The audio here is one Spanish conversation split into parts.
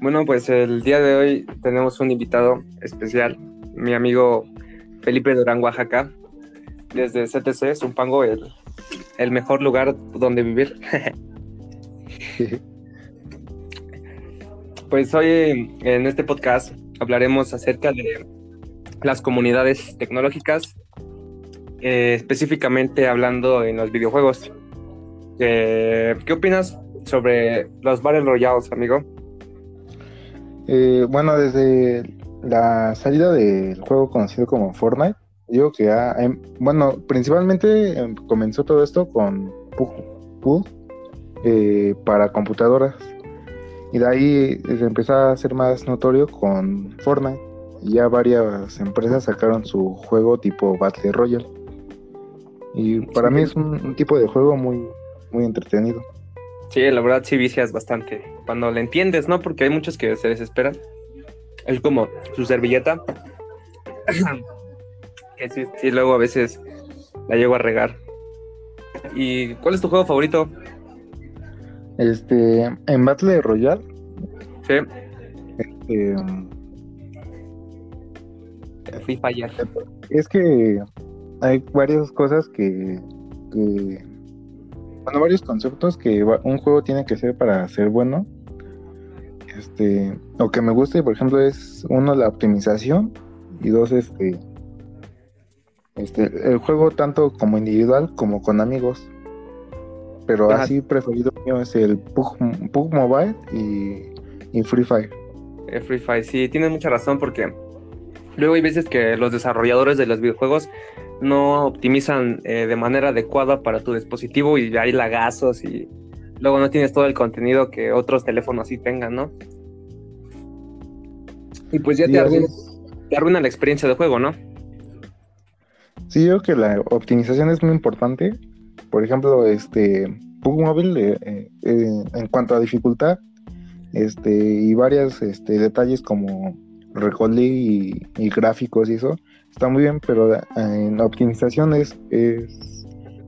Bueno, pues el día de hoy tenemos un invitado especial, mi amigo Felipe Durán, Oaxaca, desde CTC, Zumpango, el, el mejor lugar donde vivir. pues hoy en este podcast hablaremos acerca de las comunidades tecnológicas, eh, específicamente hablando en los videojuegos. Eh, ¿Qué opinas sobre los Battle Royales, amigo? Eh, bueno, desde la salida del juego conocido como Fortnite, digo que ha, em, bueno, principalmente em, comenzó todo esto con Pug, eh, para computadoras. Y de ahí se empezó a hacer más notorio con Fortnite. Y ya varias empresas sacaron su juego tipo Battle Royale. Y para mí es un, tipo de juego muy, muy entretenido. Sí, la verdad sí vicias bastante. Cuando le entiendes, ¿no? Porque hay muchos que se desesperan. Es como su servilleta. que sí, sí, luego a veces la llego a regar. ¿Y cuál es tu juego favorito? Este, en Battle Royale. Sí. Este, Free Fire. Es que hay varias cosas que, que bueno, varios conceptos que un juego tiene que ser para ser bueno. Este, lo que me gusta, por ejemplo, es uno la optimización y dos este este el juego tanto como individual como con amigos. Pero así preferido mío es el Pug, Mobile y, Free Fire. El Free Fire, sí, tienes mucha razón porque luego hay veces que los desarrolladores de los videojuegos no optimizan eh, de manera adecuada para tu dispositivo y hay lagazos y luego no tienes todo el contenido que otros teléfonos sí tengan, ¿no? Y pues ya te, arruina, la experiencia de juego, ¿no? Sí, yo creo que la optimización es muy importante. Por ejemplo, este Pug Mobile, eh, eh, en cuanto a dificultad, este, y varios este, detalles como recording y, gráficos y eso, está muy bien, pero eh, en optimización es,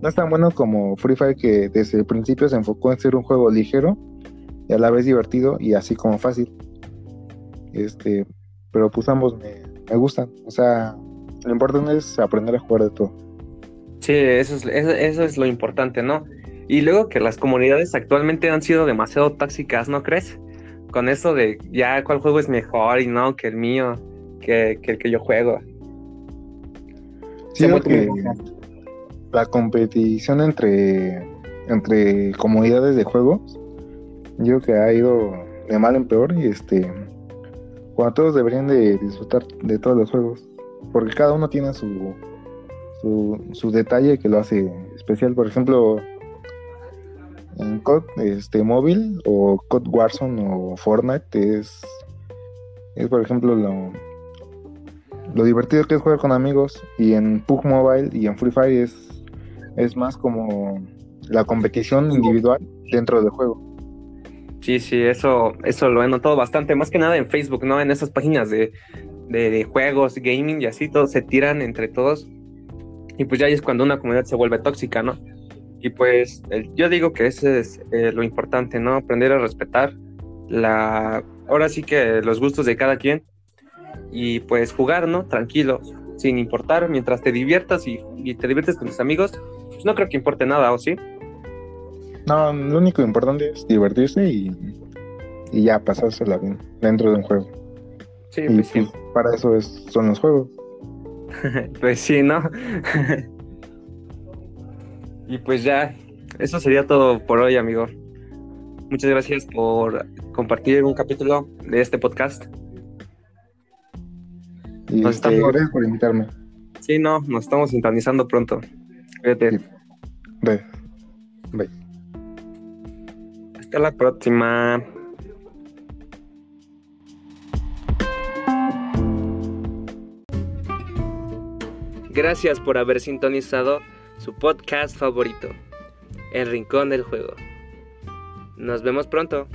no es tan bueno como Free Fire que desde el principio se enfocó en ser un juego ligero y a la vez divertido y así como fácil. Este, pero pues ambos me, gustan. O sea, lo importante es aprender a jugar de todo. Sí, eso es, eso es lo importante, ¿no? Y luego que las comunidades actualmente han sido demasiado tóxicas, ¿no crees? Con eso de ya cuál juego es mejor y no que el mío, que, que el que yo juego. Sí, que la competición entre, entre comunidades de juegos, yo creo que ha ido de mal en peor y este, cuando todos deberían de disfrutar de todos los juegos, porque cada uno tiene su, su, su detalle que lo hace especial. Por ejemplo, en COD este, móvil o COD Warzone o Fortnite es, es por ejemplo lo, lo divertido que es jugar con amigos y en Pug Mobile y en Free Fire es, es más como la competición individual dentro del juego. Sí, sí, eso, eso lo he notado bastante, más que nada en Facebook, ¿no? En esas páginas de, de, juegos, gaming y así, todos se tiran entre todos. Y pues ya es cuando una comunidad se vuelve tóxica, ¿no? Y pues yo digo que ese es eh, lo importante, ¿no? Aprender a respetar la, ahora sí que los gustos de cada quien y pues jugar, ¿no? Tranquilo, sin importar, mientras te diviertas y, te diviertes con tus amigos, pues no creo que importe nada, ¿o sí? No, lo único importante es divertirse y, y ya pasársela bien dentro de un juego. Sí, pues sí. Pues, para eso es, son los juegos. pues sí, ¿no? y pues ya, eso sería todo por hoy, amigo. Muchas gracias por compartir un capítulo de este podcast. Y nos este, estamos... Gracias por invitarme. Sí, no, nos estamos sintonizando pronto. Cuídate. Bye. Bye. Hasta la próxima. Gracias por haber sintonizado su podcast favorito, El Rincón del Juego. Nos vemos pronto.